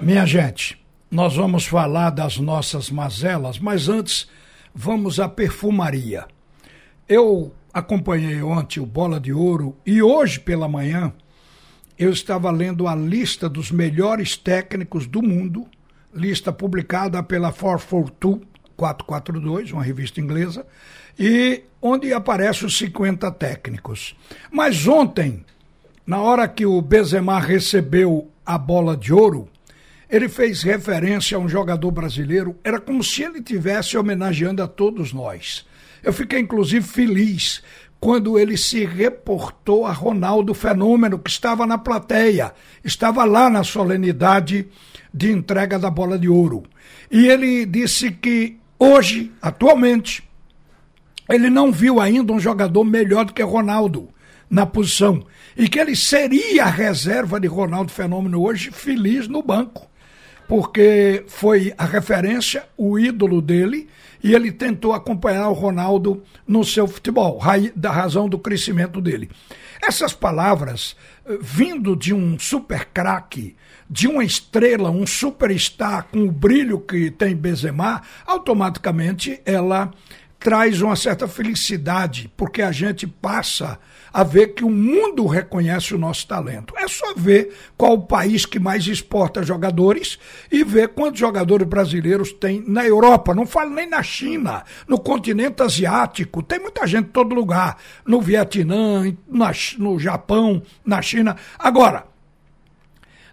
Minha gente, nós vamos falar das nossas mazelas, mas antes vamos à perfumaria. Eu acompanhei ontem o Bola de Ouro e hoje pela manhã eu estava lendo a lista dos melhores técnicos do mundo, lista publicada pela 442, 442, uma revista inglesa, e onde aparecem os 50 técnicos. Mas ontem, na hora que o Benzema recebeu a bola de ouro, ele fez referência a um jogador brasileiro, era como se ele tivesse homenageando a todos nós. Eu fiquei inclusive feliz quando ele se reportou a Ronaldo Fenômeno, que estava na plateia, estava lá na solenidade de entrega da bola de ouro. E ele disse que hoje, atualmente, ele não viu ainda um jogador melhor do que Ronaldo na posição. E que ele seria a reserva de Ronaldo Fenômeno hoje, feliz no banco porque foi a referência, o ídolo dele, e ele tentou acompanhar o Ronaldo no seu futebol, da razão do crescimento dele. Essas palavras, eh, vindo de um super craque, de uma estrela, um superstar com o brilho que tem Benzema, automaticamente ela traz uma certa felicidade, porque a gente passa a ver que o mundo reconhece o nosso talento. É só ver qual o país que mais exporta jogadores e ver quantos jogadores brasileiros tem na Europa. Não falo nem na China, no continente asiático. Tem muita gente em todo lugar. No Vietnã, no Japão, na China. Agora,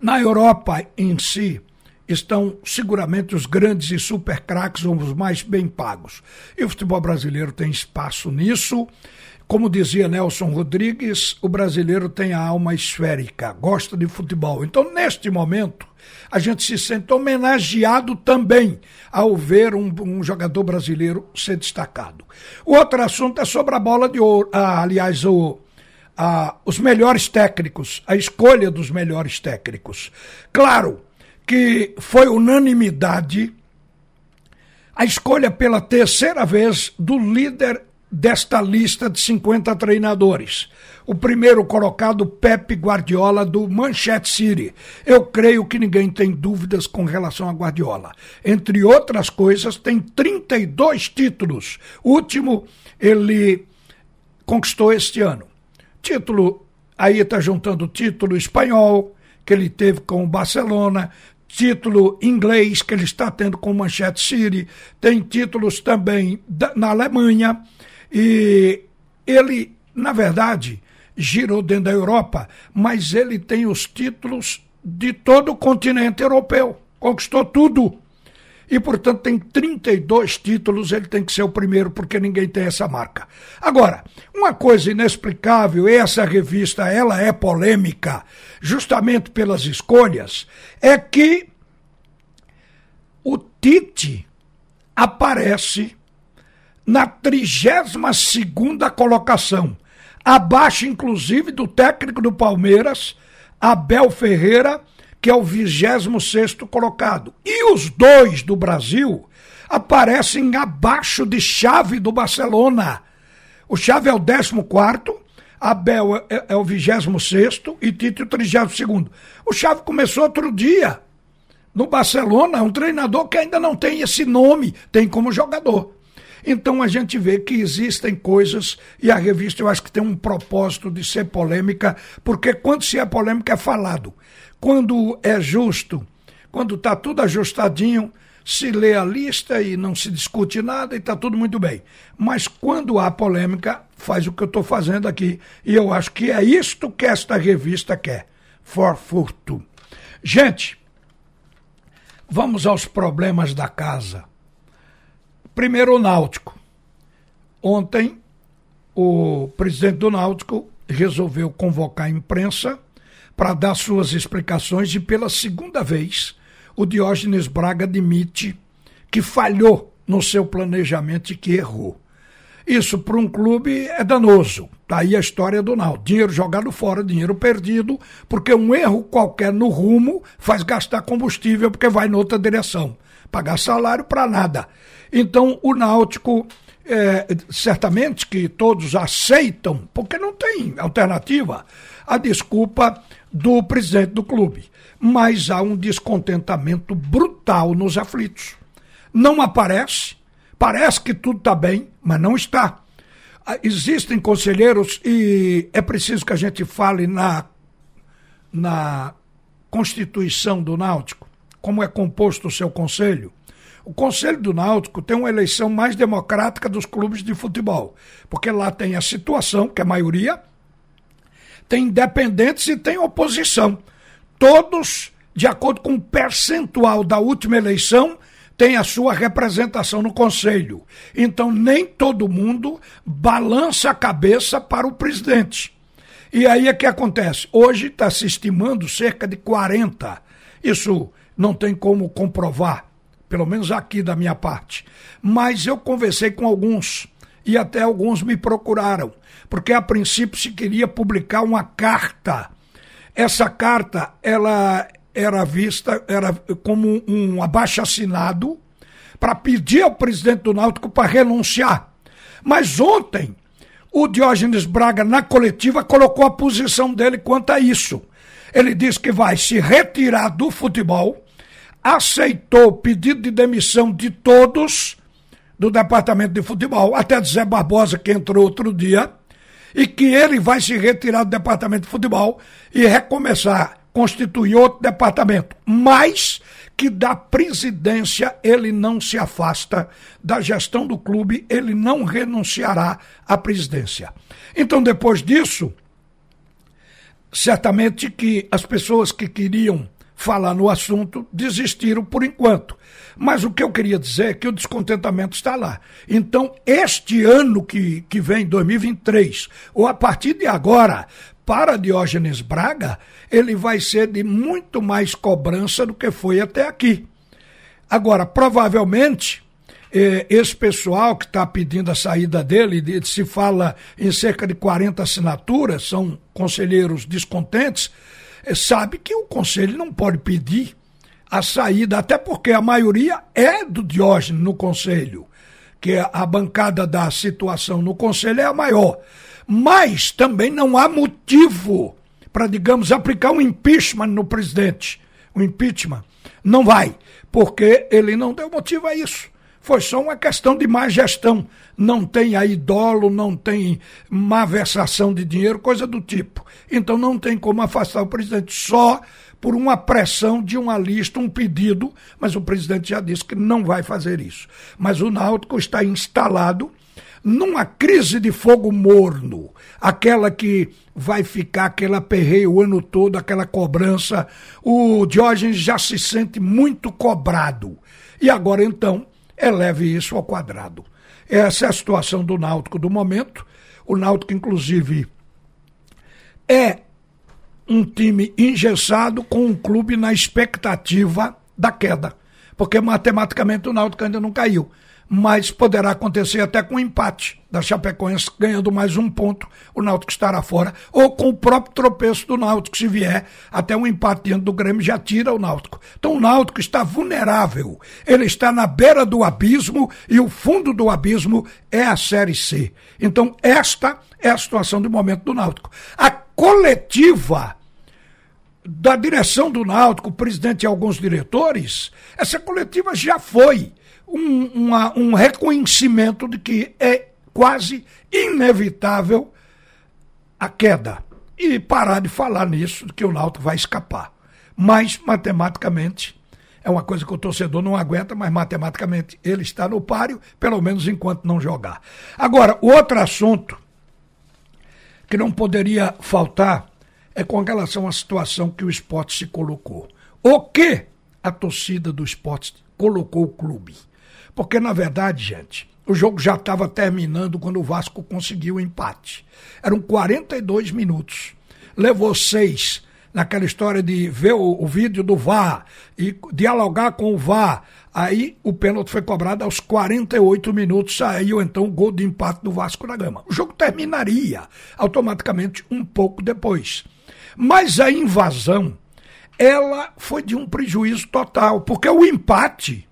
na Europa em si, estão seguramente os grandes e super craques, os mais bem pagos. E o futebol brasileiro tem espaço nisso. Como dizia Nelson Rodrigues, o brasileiro tem a alma esférica, gosta de futebol. Então, neste momento, a gente se sente homenageado também ao ver um, um jogador brasileiro ser destacado. O outro assunto é sobre a bola de ouro, ah, aliás, o, ah, os melhores técnicos, a escolha dos melhores técnicos. Claro que foi unanimidade a escolha pela terceira vez do líder desta lista de 50 treinadores. O primeiro colocado, Pepe Guardiola, do Manchester City. Eu creio que ninguém tem dúvidas com relação a Guardiola. Entre outras coisas, tem 32 títulos. O último ele conquistou este ano. Título, aí está juntando título espanhol, que ele teve com o Barcelona, título inglês que ele está tendo com o Manchester City, tem títulos também da, na Alemanha, e ele, na verdade, girou dentro da Europa, mas ele tem os títulos de todo o continente europeu. Conquistou tudo. E, portanto, tem 32 títulos, ele tem que ser o primeiro, porque ninguém tem essa marca. Agora, uma coisa inexplicável, essa revista, ela é polêmica, justamente pelas escolhas, é que o Tite aparece na 32 colocação, abaixo inclusive do técnico do Palmeiras, Abel Ferreira, que é o 26 colocado. E os dois do Brasil aparecem abaixo de Chave do Barcelona. O Chave é o 14, Abel é, é o 26 e Tito o 32. O Chave começou outro dia no Barcelona, um treinador que ainda não tem esse nome, tem como jogador. Então a gente vê que existem coisas, e a revista eu acho que tem um propósito de ser polêmica, porque quando se é polêmica é falado. Quando é justo, quando está tudo ajustadinho, se lê a lista e não se discute nada e está tudo muito bem. Mas quando há polêmica, faz o que eu estou fazendo aqui. E eu acho que é isto que esta revista quer. For furto. Gente, vamos aos problemas da casa. Primeiro, o Náutico. Ontem, o presidente do Náutico resolveu convocar a imprensa para dar suas explicações e, pela segunda vez, o Diógenes Braga admite que falhou no seu planejamento e que errou. Isso para um clube é danoso. Está aí a história do Náutico. Dinheiro jogado fora, dinheiro perdido, porque um erro qualquer no rumo faz gastar combustível porque vai noutra direção. Pagar salário para nada. Então o Náutico é, certamente que todos aceitam, porque não tem alternativa, a desculpa do presidente do clube. Mas há um descontentamento brutal nos aflitos. Não aparece, parece que tudo está bem, mas não está. Ah, existem conselheiros e é preciso que a gente fale na, na Constituição do Náutico, como é composto o seu conselho. O Conselho do Náutico tem uma eleição mais democrática dos clubes de futebol, porque lá tem a situação, que é a maioria, tem independentes e tem oposição. Todos, de acordo com o percentual da última eleição, tem a sua representação no conselho. Então, nem todo mundo balança a cabeça para o presidente. E aí é que acontece. Hoje está se estimando cerca de 40. Isso não tem como comprovar pelo menos aqui da minha parte. Mas eu conversei com alguns e até alguns me procuraram, porque a princípio se queria publicar uma carta. Essa carta, ela era vista era como um abaixo assinado para pedir ao presidente do Náutico para renunciar. Mas ontem o Diógenes Braga na coletiva colocou a posição dele quanto a isso. Ele disse que vai se retirar do futebol aceitou o pedido de demissão de todos do departamento de futebol, até de Zé Barbosa, que entrou outro dia, e que ele vai se retirar do departamento de futebol e recomeçar, constituir outro departamento, mas que da presidência ele não se afasta da gestão do clube, ele não renunciará à presidência. Então, depois disso, certamente que as pessoas que queriam falar no assunto, desistiram por enquanto. Mas o que eu queria dizer é que o descontentamento está lá. Então, este ano que, que vem, 2023, ou a partir de agora, para Diógenes Braga, ele vai ser de muito mais cobrança do que foi até aqui. Agora, provavelmente, eh, esse pessoal que está pedindo a saída dele, de, se fala em cerca de 40 assinaturas, são conselheiros descontentes, sabe que o conselho não pode pedir a saída, até porque a maioria é do Diógenes no conselho, que a bancada da situação no conselho é a maior. Mas também não há motivo para, digamos, aplicar um impeachment no presidente. O impeachment. Não vai, porque ele não deu motivo a isso. Foi só uma questão de má gestão. Não tem aí dolo, não tem má versação de dinheiro, coisa do tipo. Então não tem como afastar o presidente só por uma pressão de uma lista, um pedido, mas o presidente já disse que não vai fazer isso. Mas o Náutico está instalado numa crise de fogo morno, aquela que vai ficar aquele aperreio o ano todo, aquela cobrança. O Diógenes já se sente muito cobrado. E agora então eleve isso ao quadrado. Essa é a situação do Náutico do momento. O Náutico, inclusive, é um time engessado com um clube na expectativa da queda. Porque matematicamente o Náutico ainda não caiu mas poderá acontecer até com um empate da Chapecoense ganhando mais um ponto, o Náutico estará fora, ou com o próprio tropeço do Náutico, se vier até um empate diante do Grêmio, já tira o Náutico. Então o Náutico está vulnerável, ele está na beira do abismo e o fundo do abismo é a Série C. Então esta é a situação do momento do Náutico. A coletiva da direção do Náutico, o presidente e alguns diretores, essa coletiva já foi um, uma, um reconhecimento de que é quase inevitável a queda. E parar de falar nisso, de que o Náutico vai escapar. Mas, matematicamente, é uma coisa que o torcedor não aguenta, mas matematicamente ele está no páreo, pelo menos enquanto não jogar. Agora, outro assunto que não poderia faltar é com relação à situação que o esporte se colocou. O que a torcida do esporte colocou o clube? Porque, na verdade, gente, o jogo já estava terminando quando o Vasco conseguiu o empate. Eram 42 minutos. Levou seis naquela história de ver o, o, vídeo do VAR e dialogar com o VAR. Aí o pênalti foi cobrado aos 48 minutos, saiu então o gol de empate do Vasco da Gama. O jogo terminaria automaticamente um pouco depois. Mas a invasão, ela foi de um prejuízo total, porque o empate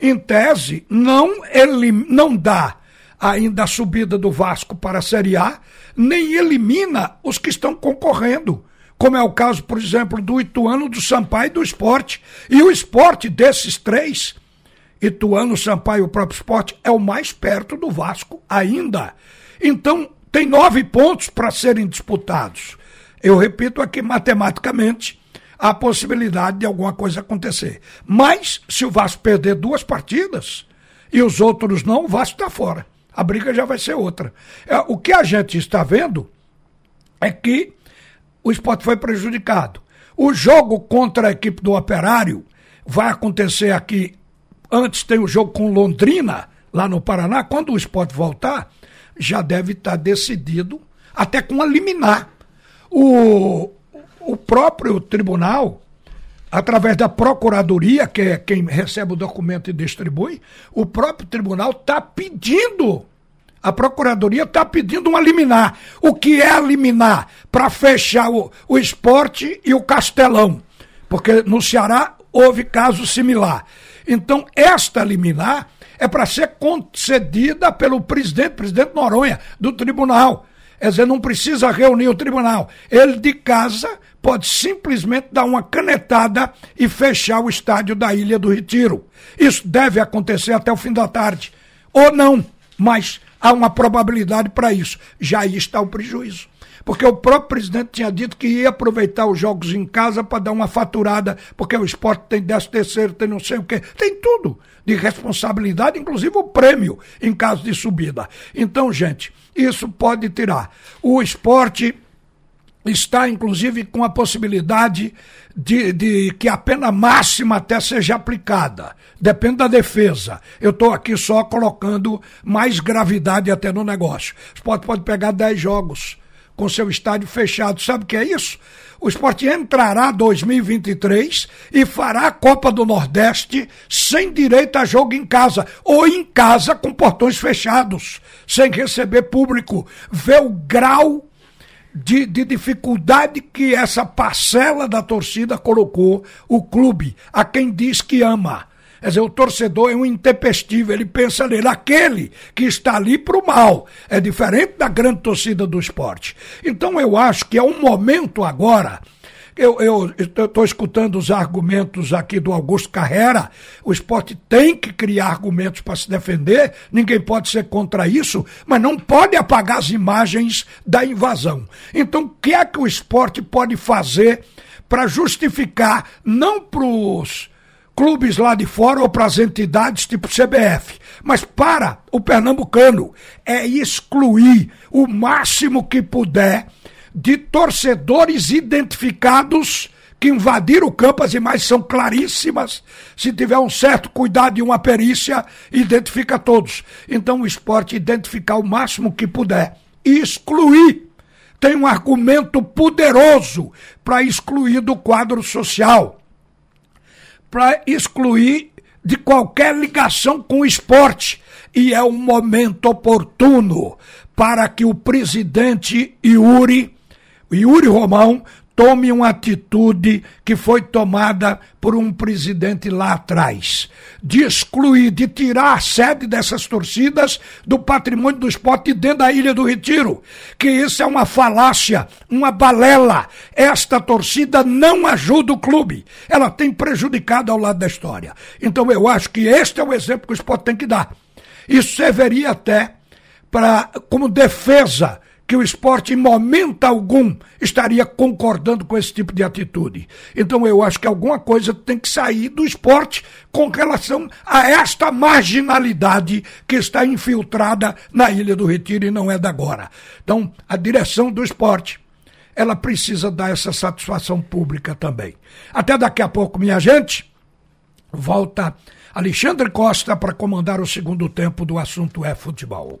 em tese, não, ele, não dá ainda a subida do Vasco para a Série A, nem elimina os que estão concorrendo. Como é o caso, por exemplo, do Ituano, do Sampaio e do Esporte. E o esporte desses três, Ituano, Sampaio e o próprio esporte, é o mais perto do Vasco ainda. Então, tem nove pontos para serem disputados. Eu repito aqui matematicamente a possibilidade de alguma coisa acontecer. Mas, se o Vasco perder duas partidas e os outros não, o Vasco está fora. A briga já vai ser outra. É, o que a gente está vendo é que o esporte foi prejudicado. O jogo contra a equipe do Operário vai acontecer aqui. Antes tem o jogo com Londrina, lá no Paraná. Quando o esporte voltar, já deve estar tá decidido, até com a liminar. O, o próprio tribunal, através da procuradoria, que é quem recebe o documento e distribui, o próprio tribunal está pedindo. A procuradoria está pedindo uma liminar. O que é a liminar? Para fechar o, o esporte e o castelão. Porque no Ceará houve caso similar. Então, esta liminar é para ser concedida pelo presidente, presidente Noronha, do tribunal. Quer dizer, não precisa reunir o tribunal. Ele de casa pode simplesmente dar uma canetada e fechar o estádio da Ilha do Retiro. Isso deve acontecer até o fim da tarde. Ou não, mas há uma probabilidade para isso. Já aí está o prejuízo. Porque o próprio presidente tinha dito que ia aproveitar os jogos em casa para dar uma faturada, porque o esporte tem décimo terceiro, tem não sei o quê, tem tudo de responsabilidade, inclusive o prêmio em caso de subida. Então, gente, isso pode tirar. O esporte está, inclusive, com a possibilidade de, de, que a pena máxima até seja aplicada. Depende da defesa. Eu estou aqui só colocando mais gravidade até no negócio. O esporte pode pegar 10 jogos com seu estádio fechado. Sabe o que é isso? O esporte entrará 2023 e fará a Copa do Nordeste sem direito a jogo em casa, ou em casa com portões fechados, sem receber público. Vê o grau de, de, dificuldade que essa parcela da torcida colocou o clube, a quem diz que ama. Quer dizer, o torcedor é um intempestivo, ele pensa nele, aquele que está ali para o mal. É diferente da grande torcida do esporte. Então eu acho que é um momento agora. Eu estou escutando os argumentos aqui do Augusto Carrera. O esporte tem que criar argumentos para se defender, ninguém pode ser contra isso, mas não pode apagar as imagens da invasão. Então, o que é que o esporte pode fazer para justificar, não para os clubes lá de fora ou para as entidades tipo CBF. Mas para o pernambucano é excluir o máximo que puder de torcedores identificados que invadiram o campo, as imagens são claríssimas. Se tiver um certo cuidado e uma perícia, identifica todos. Então o esporte identificar o máximo que puder e excluir. Tem um argumento poderoso para excluir do quadro social para excluir de qualquer ligação com o esporte. E é um momento oportuno para que o presidente Yuri, Yuri Romão, tome uma atitude que foi tomada por um presidente lá atrás, de excluir, de tirar a sede dessas torcidas do patrimônio do esporte dentro da Ilha do Retiro, que isso é uma falácia, uma balela. Esta torcida não ajuda o clube, ela tem prejudicado ao lado da história. Então eu acho que este é o exemplo que o esporte tem que dar. Isso serviria até para como defesa que o esporte, em momento algum, estaria concordando com esse tipo de atitude. Então eu acho que alguma coisa tem que sair do esporte com relação a esta marginalidade que está infiltrada na Ilha do Retiro e não é da agora. Então, a direção do esporte ela precisa dar essa satisfação pública também. Até daqui a pouco, minha gente. Volta Alexandre Costa para comandar o segundo tempo do assunto é futebol.